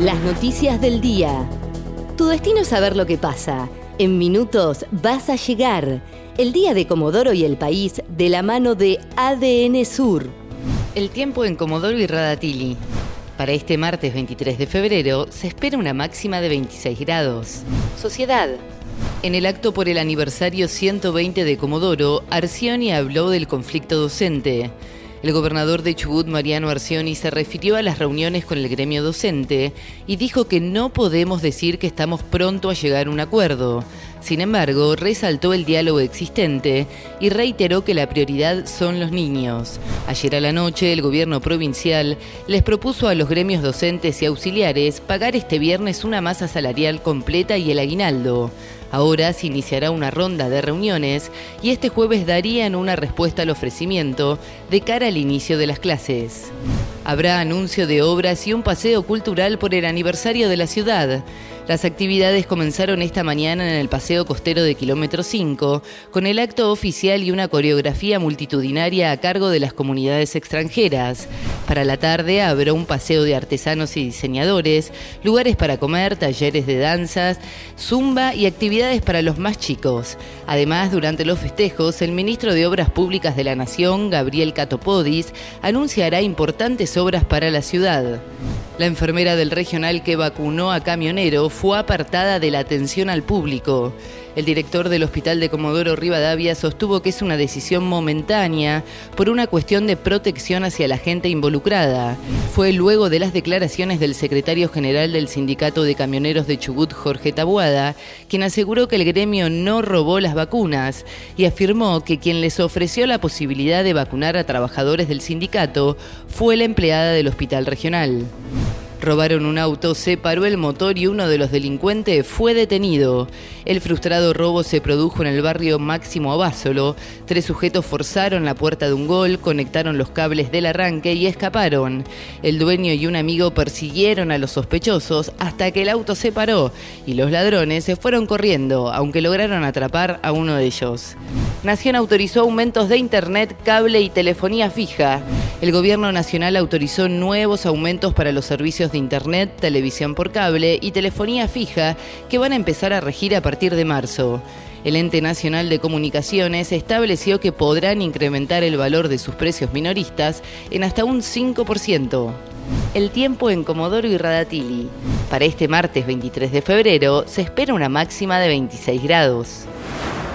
Las noticias del día. Tu destino es saber lo que pasa. En minutos vas a llegar. El día de Comodoro y el país de la mano de ADN Sur. El tiempo en Comodoro y Radatili. Para este martes 23 de febrero se espera una máxima de 26 grados. Sociedad. En el acto por el aniversario 120 de Comodoro, Arcioni habló del conflicto docente. El gobernador de Chubut, Mariano Arcioni, se refirió a las reuniones con el gremio docente y dijo que no podemos decir que estamos pronto a llegar a un acuerdo. Sin embargo, resaltó el diálogo existente y reiteró que la prioridad son los niños. Ayer a la noche, el gobierno provincial les propuso a los gremios docentes y auxiliares pagar este viernes una masa salarial completa y el aguinaldo. Ahora se iniciará una ronda de reuniones y este jueves darían una respuesta al ofrecimiento de cara al inicio de las clases. Habrá anuncio de obras y un paseo cultural por el aniversario de la ciudad. Las actividades comenzaron esta mañana en el Paseo Costero de Kilómetro 5, con el acto oficial y una coreografía multitudinaria a cargo de las comunidades extranjeras. Para la tarde habrá un paseo de artesanos y diseñadores, lugares para comer, talleres de danzas, zumba y actividades para los más chicos. Además, durante los festejos, el ministro de Obras Públicas de la Nación, Gabriel Catopodis, anunciará importantes obras para la ciudad. La enfermera del regional que vacunó a camionero fue apartada de la atención al público. El director del Hospital de Comodoro Rivadavia sostuvo que es una decisión momentánea por una cuestión de protección hacia la gente involucrada. Fue luego de las declaraciones del secretario general del Sindicato de Camioneros de Chubut, Jorge Tabuada, quien aseguró que el gremio no robó las vacunas y afirmó que quien les ofreció la posibilidad de vacunar a trabajadores del sindicato fue la empleada del hospital regional. Robaron un auto, se paró el motor y uno de los delincuentes fue detenido. El frustrado robo se produjo en el barrio Máximo Abásolo. Tres sujetos forzaron la puerta de un gol, conectaron los cables del arranque y escaparon. El dueño y un amigo persiguieron a los sospechosos hasta que el auto se paró y los ladrones se fueron corriendo, aunque lograron atrapar a uno de ellos. Nación autorizó aumentos de internet, cable y telefonía fija. El gobierno nacional autorizó nuevos aumentos para los servicios de internet, televisión por cable y telefonía fija que van a empezar a regir a partir de marzo. El ente nacional de comunicaciones estableció que podrán incrementar el valor de sus precios minoristas en hasta un 5%. El tiempo en Comodoro y Radatili. Para este martes 23 de febrero se espera una máxima de 26 grados.